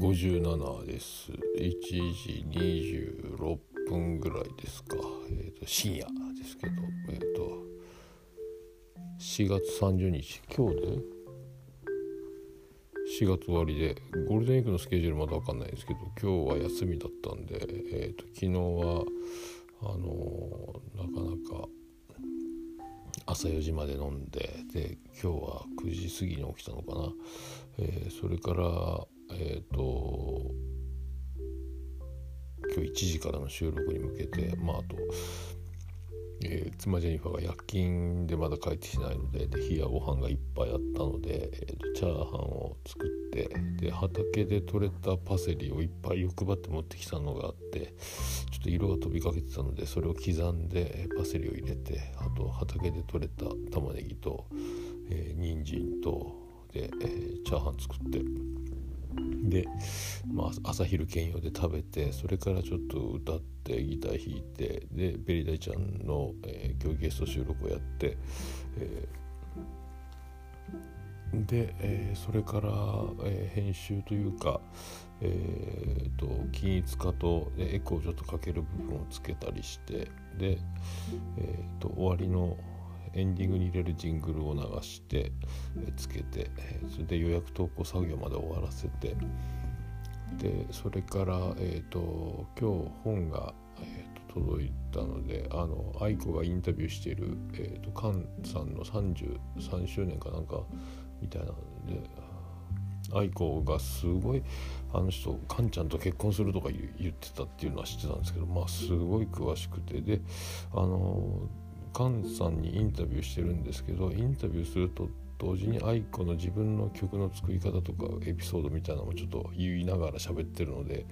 57です。1時26分ぐらいですか、えーと、深夜ですけど。えっ、ー、と4月30日。今日で？4月終わりで。ゴールデンウィークのスケジュールまだ分かんないですけど今日は休みだったんで、えーと、昨日はあのー、なかなか朝4時まで飲んでで今日は9時過ぎに起きたのかな、えー、それからえっ、ー、と今日1時からの収録に向けてまああと、えー、妻ジェニファーが夜勤でまだ帰ってきてないのでで冷やご飯がいっぱいあったので、えーと、チャーハンを作ってで畑で採れたパセリをいっぱい欲張って持ってきたのがあってちょっと色が飛びかけてたのでそれを刻んでパセリを入れてあと畑で採れた玉ねぎと、えー、人参とで、えー、チャーハン作って。で、まあ、朝昼兼用で食べてそれからちょっと歌ってギター弾いてでベリダイちゃんの、えー、今日ゲスト収録をやって、えー、で、えー、それから、え編集というか、えーと、均一化とエコーをちょっとかける部分をつけたりしてで、えーと終わりのエンディングに入れるジングルを流してつけてそれで予約投稿作業まで終わらせてでそれから、えーと、今日本が、えーと、届いたのであの愛子がインタビューしている、えーと、菅さんの33周年かなんかみたいなので愛子がすごいあの人カンちゃんと結婚するとか言ってたっていうのは知ってたんですけどまあすごい詳しくてであの菅さんにインタビューしてるんですけどインタビューすると同時に愛子の自分の曲の作り方とかエピソードみたいなのもちょっと言いながら喋ってるので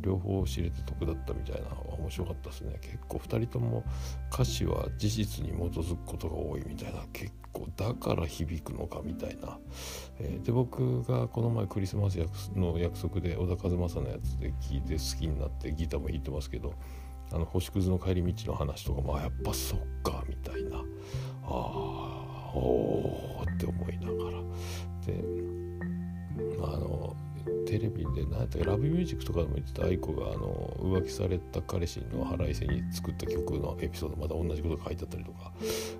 両方知れて得だったみたいな面白かったですね。結構2人とも歌詞は事実に基づくことが多いみたいな結構だから響くのかみたいな、えー、で僕がこの前クリスマスの約束で小田和正のやつで聴いて好きになってギターも弾いてますけどあの星屑の帰り道の話とかもやっぱそっかみたいな。ああおーって思いながら。であのテレビで何やったラブミュージックとかでも言ってた愛子があの浮気された彼氏の腹いせに作った曲のエピソードまた同じことが書いてあったりとか、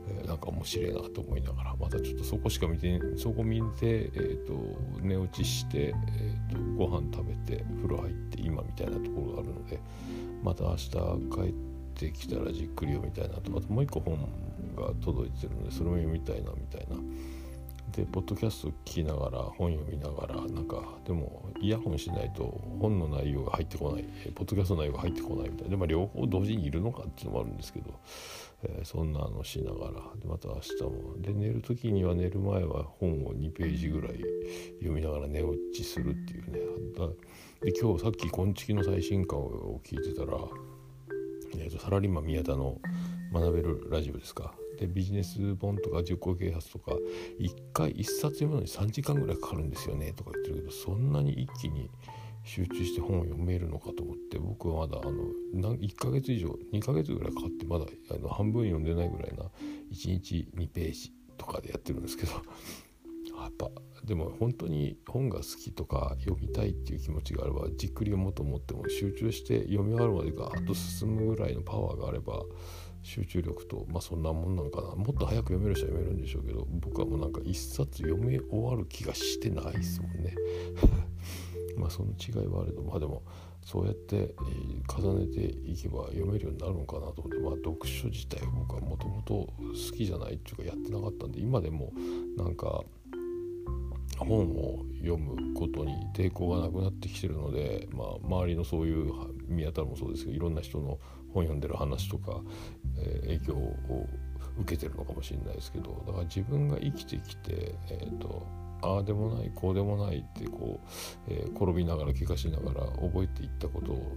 えー、なんか面白いなと思いながらまたちょっとそこしか見てそこ見て、えーと、寝落ちして、えーと、ご飯食べて風呂入って今みたいなところがあるのでまた明日帰ってきたらじっくり読みたいなとあともう一個本が届いてるのでそれも読みたいなみたいな。でポッドキャスト聞きながら本読みながらなんかでもイヤホンしないと本の内容が入ってこないポッドキャストの内容が入ってこないみたいな。で、まあ、両方同時にいるのかっていうのもあるんですけど、えー、そんなのしながら。でまた明日もで寝る時には寝る前は本を2ページぐらい読みながら寝落ちするっていうね。で今日さっき「昆虫の最新刊」を聞いてたら、えーと、サラリーマン宮田の学べるラジオですか。でビジネス本とか自己啓発とか1回1冊読むのに3時間ぐらいかかるんですよねとか言ってるけどそんなに一気に集中して本を読めるのかと思って僕はまだあの1ヶ月以上2ヶ月ぐらいかかってまだあの半分読んでないぐらいな1日2ページとかでやってるんですけど やっぱでも本当に本が好きとか読みたいっていう気持ちがあればじっくり読もうと思っても集中して読み終わるまでガーッと進むぐらいのパワーがあれば集中力とまあそんなもんなのかな。もっと早く読める人は読めるんでしょうけど僕はもうなんか一冊読み終わる気がしてないですもんね。まあその違いはあれどまあでもそうやって、え、重ねていけば読めるようになるのかなと思って。まあ読書自体僕はもともと好きじゃないっていうかやってなかったんで今でもなんか本を読むことに抵抗がなくなってきてるので、まあ、周りのそういう宮田もそうですけどいろんな人の本読んでる話とか、えー、影響を受けてるのかもしれないですけどだから自分が生きてきて、えーと、ああでもないこうでもないってこう、えー、転びながら怪我しながら覚えていったことを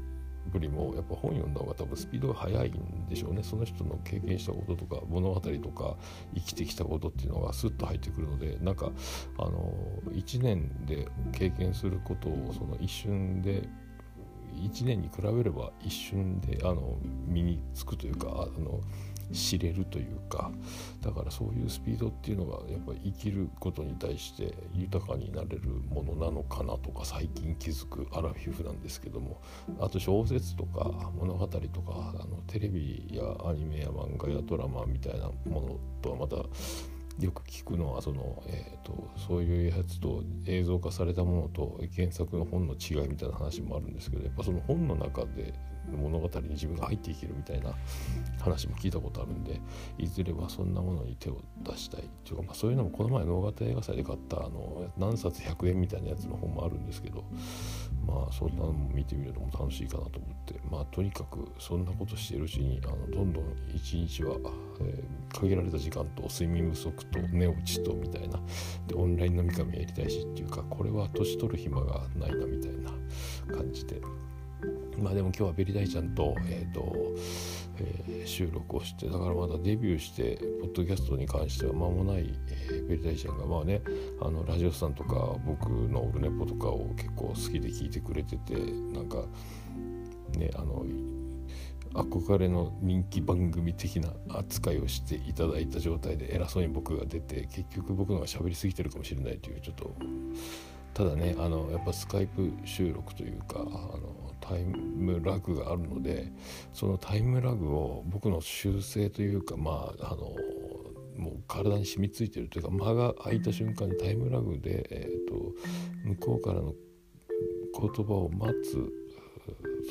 よりもやっぱ本読んだ方が多分スピードが速いんでしょうね。その人の経験したこととか物語とか生きてきたことっていうのがスッと入ってくるのでなんかあの1年で経験することをその一瞬で1年に比べれば一瞬であの身につくというかあの知れるというかだからそういうスピードっていうのがやっぱり生きることに対して豊かになれるものなのかなとか最近気づくアラフィフなんですけどもあと小説とか物語とかあのテレビやアニメや漫画やドラマみたいなものとはまたよく聞くのはその、えーと、そういうやつと映像化されたものと原作の本の違いみたいな話もあるんですけどやっぱその本の中で物語に自分が入っていけるみたいな話も聞いたことあるんでいずれはそんなものに手を出したいというか、まあ、そういうのもこの前能型映画祭で買ったあの何冊100円みたいなやつの本もあるんですけどまあそんなのも見てみるのも楽しいかなと思ってまあとにかくそんなことしてるうちにあのどんどん一日は、えー、限られた時間と睡眠不足と寝落ちとみたいなでオンライン飲み会もやりたいしっていうかこれは年取る暇がないなみたいな感じで。まあでも今日はベリダイちゃんと,、えーとえー、収録をしてだからまだデビューしてポッドキャストに関しては間もない、えー、ベリダイちゃんがまあねあのラジオさんとか僕のオルネポとかを結構好きで聞いてくれててなんかねあの憧れの人気番組的な扱いをしていただいた状態で偉そうに僕が出て結局僕のが喋りすぎてるかもしれないというちょっとただねあのやっぱスカイプ収録というかあのタイムラグがあるのでそのタイムラグを僕の修正というかまああのもう体に染みついてるというか間が空いた瞬間にタイムラグで、えーと、向こうからの言葉を待つ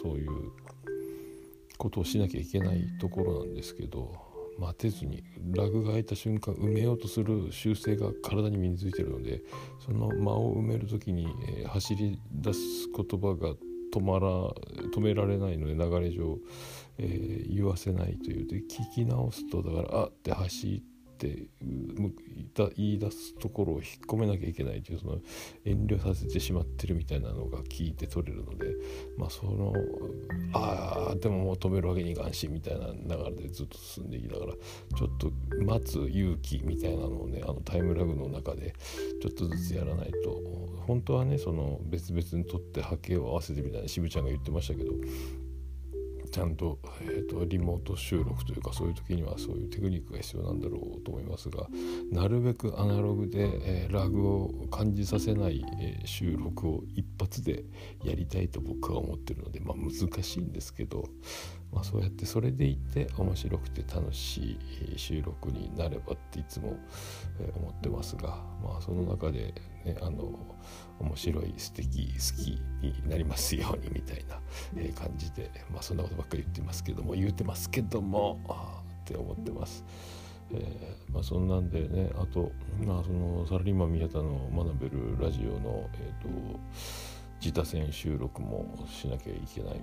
そういうことをしなきゃいけないところなんですけど待てずにラグが空いた瞬間埋めようとする習性が体に身についてるのでその間を埋める時に、えー、走り出す言葉が止まら止められないので流れ上、えー、言わせないという。で聞き直すとだから「あっ」て走ってって言い出すところを引っ込めなきゃいけないというその遠慮させてしまってるみたいなのが聞いて取れるのでまあそのああでももう止めるわけにいかんしみたいな流れでずっと進んでいきながらちょっと待つ勇気みたいなのをねあのタイムラグの中でちょっとずつやらないと。本当はねその別々にとって波形を合わせてみたいな渋ちゃんが言ってましたけどちゃんと,、えーと、リモート収録というかそういう時にはそういうテクニックが必要なんだろうと思いますがなるべくアナログで、えー、ラグを感じさせない、えー、収録を一発でやりたいと僕は思ってるので、まあ、難しいんですけど、まあ、そうやってそれでいて面白くて楽しい収録になればっていつも、思ってますが、まあ、その中で、ね、あの面白い素敵好きになりますようにみたいな、え感じで、まあ、そんなことばっかり言ってますけども言うてますけどもって思ってます。えー、まあ、そんなんでねあと、まあ、そのサラリーマン宮田の学べるラジオの、えーと自他戦収録もしなきゃいけない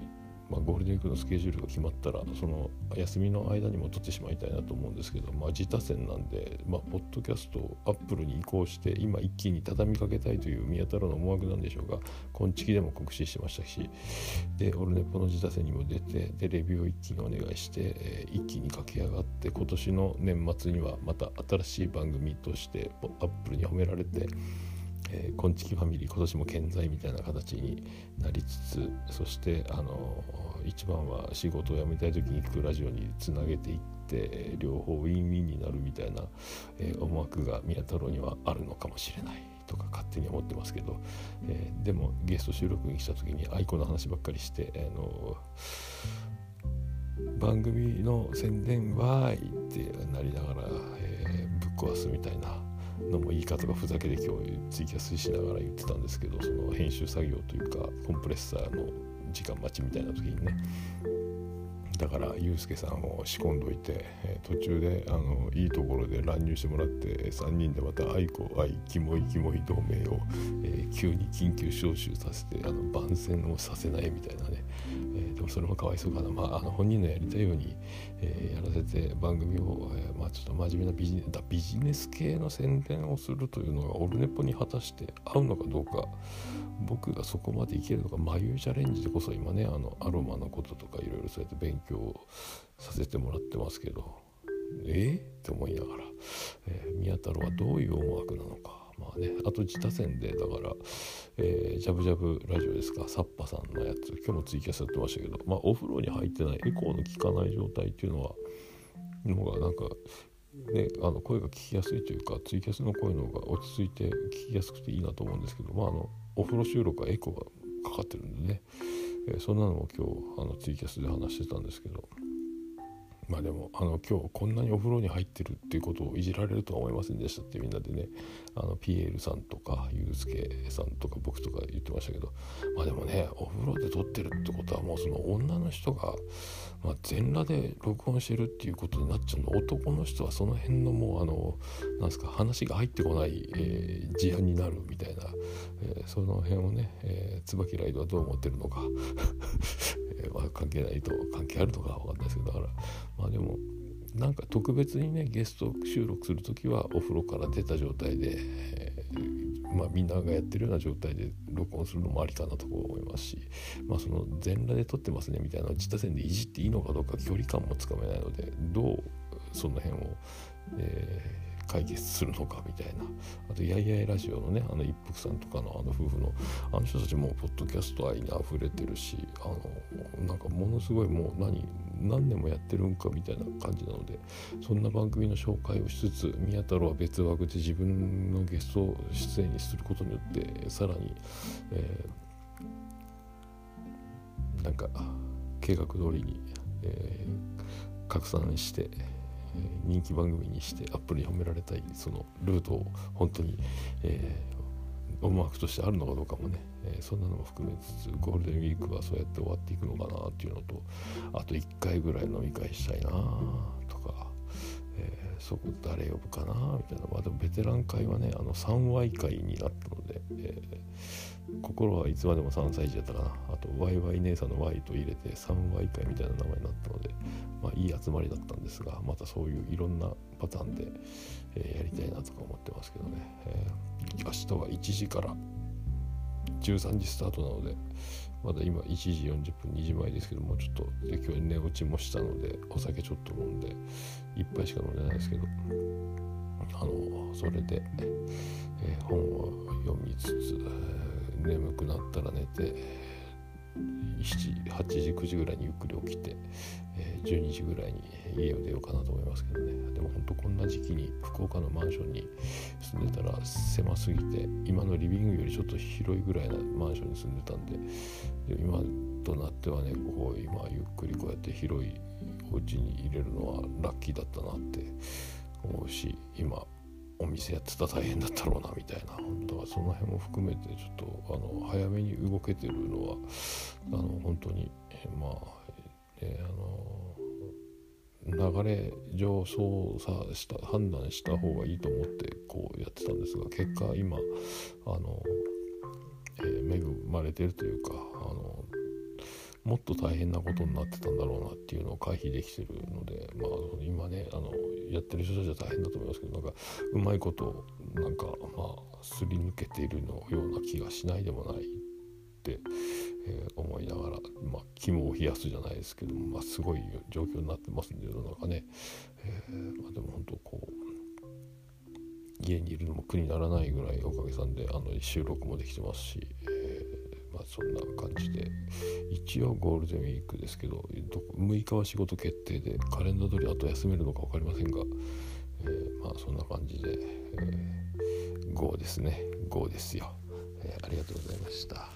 まあ、ゴールデンウィークのスケジュールが決まったらその休みの間にも撮ってしまいたいなと思うんですけど、まあ、自他戦なんで、まあ、ポッドキャストをアップルに移行して今一気に畳みかけたいという宮太郎の思惑なんでしょうが今月でも告知してましたしでオルネポの自他戦にも出てでレビを一気にお願いして、えー、一気に駆け上がって今年の年末にはまた新しい番組としてアップルに褒められて。えー、こんちきファミリー今年も健在みたいな形になりつつそしてあの一番は仕事を辞めたい時に聞くラジオにつなげていって、両方ウィンウィンになるみたいな、えー、思惑が宮太郎にはあるのかもしれないとか勝手に思ってますけど、えー、でもゲスト収録に来た時にアイコの話ばっかりして、あの番組の宣伝わーいってなりながら、えぶっ壊すみたいなのも言い方がふざけて今日ツイキャスしながら言ってたんですけどその編集作業というかコンプレッサーの時間待ちみたいな時にね。だからユウスケさんを仕込んどいて、えー、途中であのいいところで乱入してもらって3人でまた愛子愛キモいキモい同盟を、えー、急に緊急招集させてあの番宣をさせないみたいなね、えー、でもそれもかわいそうかな、まあ、あの本人のやりたいように、えやらせて番組を、えまあ、ちょっと真面目なビジネスビジネス系の宣伝をするというのがオルネポに果たして合うのかどうか僕がそこまでいけるのか眉チャレンジでこそ今ねあのアロマのこととかいろいろそうやって勉強させてもらってますけどえ？ー、って思いながら、えー、宮太郎はどういう思惑なのか。まあねあと自他戦でだから、えー、ジャブジャブラジオですか？サッパさんのやつ。今日もツイキャスやってましたけど、まあ、お風呂に入ってないエコーの効かない状態っていうのはのがなんかね、あの声が聞きやすいというかツイキャスの声の方が落ち着いて聞きやすくていいなと思うんですけど、まあ、あのお風呂収録はエコがかかってるんでね、えー、そんなのも今日あのツイキャスで話してたんですけど。まあでもあの今日こんなにお風呂に入ってるっていうことをいじられるとは思いませんでしたってみんなでね。あのピエールさんとかユースケさんとか僕とか言ってましたけど。まあでもねお風呂で撮ってるってことはもうその女の人が、まあ、全裸で録音してるっていうことになっちゃうの。男の人はその辺のもうあのなんですか話が入ってこない、えー、事案になるみたいな、えー、その辺をね、えー、椿ライドはどう思ってるのか。まあ、関係ないと関係あるのかわかんないですけど。だからまあでもなんか特別にねゲスト収録する時はお風呂から出た状態で、えー、まあ、みんながやってるような状態で録音するのもありかなと思いますし、まあ、その全裸で撮ってますねみたいな実打線でいじっていいのかどうか距離感もつかめないのでどうその辺を、えー解決するのかみたいなあとやいやいラジオのねあの一服さんとかのあの夫婦のあの人たちもポッドキャスト愛にあふれてるしあのなんかものすごいもう何何年もやってるんかみたいな感じなのでそんな番組の紹介をしつつ宮太郎は別枠で自分のゲスト出演にすることによってさらに、えー、なんか計画通りに、えー、拡散して。人気番組にしてアップルに褒められたいそのルートを本当に、えー、思惑としてあるのかどうかもね、えー、そんなのも含めつつゴールデンウィークはそうやって終わっていくのかなっていうのとあと1回ぐらい飲み会したいなとか、えー、そこ誰呼ぶかなみたいな。まあでもベテラン会はねあの3話会になったので、え心はいつまでも3歳児だったかな。あとワイワイ姉さんの Y と入れて3ワイ会みたいな名前になったのでまあいい集まりだったんですがまたそういういろんなパターンで、えー、やりたいなとか思ってますけどね、えー、明日は1時から13時スタートなのでまだ今1時40分2時前ですけどもちょっと今日寝落ちもしたのでお酒ちょっと飲んで1杯しか飲んでないですけど。あのそれで、え、本を読みつつ眠くなったら寝て8時9時ぐらいにゆっくり起きて、えー、12時ぐらいに家を出ようかなと思いますけどね。でも本当こんな時期に福岡のマンションに住んでたら狭すぎて今のリビングよりちょっと広いぐらいなマンションに住んでたんでで今となってはねこう今ゆっくりこうやって広いお家に入れるのはラッキーだったなって思うし今お店やってたら大変だったろうなみたいな。だからその辺も含めてちょっとあの早めに動けてるのはあの本当にまあ、えー、あの流れ上操作した判断した方がいいと思ってこうやってたんですが結果今あの、えー、恵まれてるというかあのもっと大変なことになってたんだろうなっていうのを回避できてるので、まあ、今ねあのやってる人たちは大変だと思いますけどなんかうまいことなんかまあすり抜けているのような気がしないでもないって、えー、思いながら、まあ、肝を冷やすじゃないですけども、まあ、すごい状況になってますんで世の中ね、えー、まあ、でも本当こう家にいるのも苦にならないぐらいおかげさんであの収録もできてますし、え、まあ、そんな感じで。一応ゴールデンウィークですけど6日は仕事決定でカレンダー通りあと休めるのか分かりませんが、えー、まあそんな感じで、えー、GO ですね。GO ですよ、えー、ありがとうございました。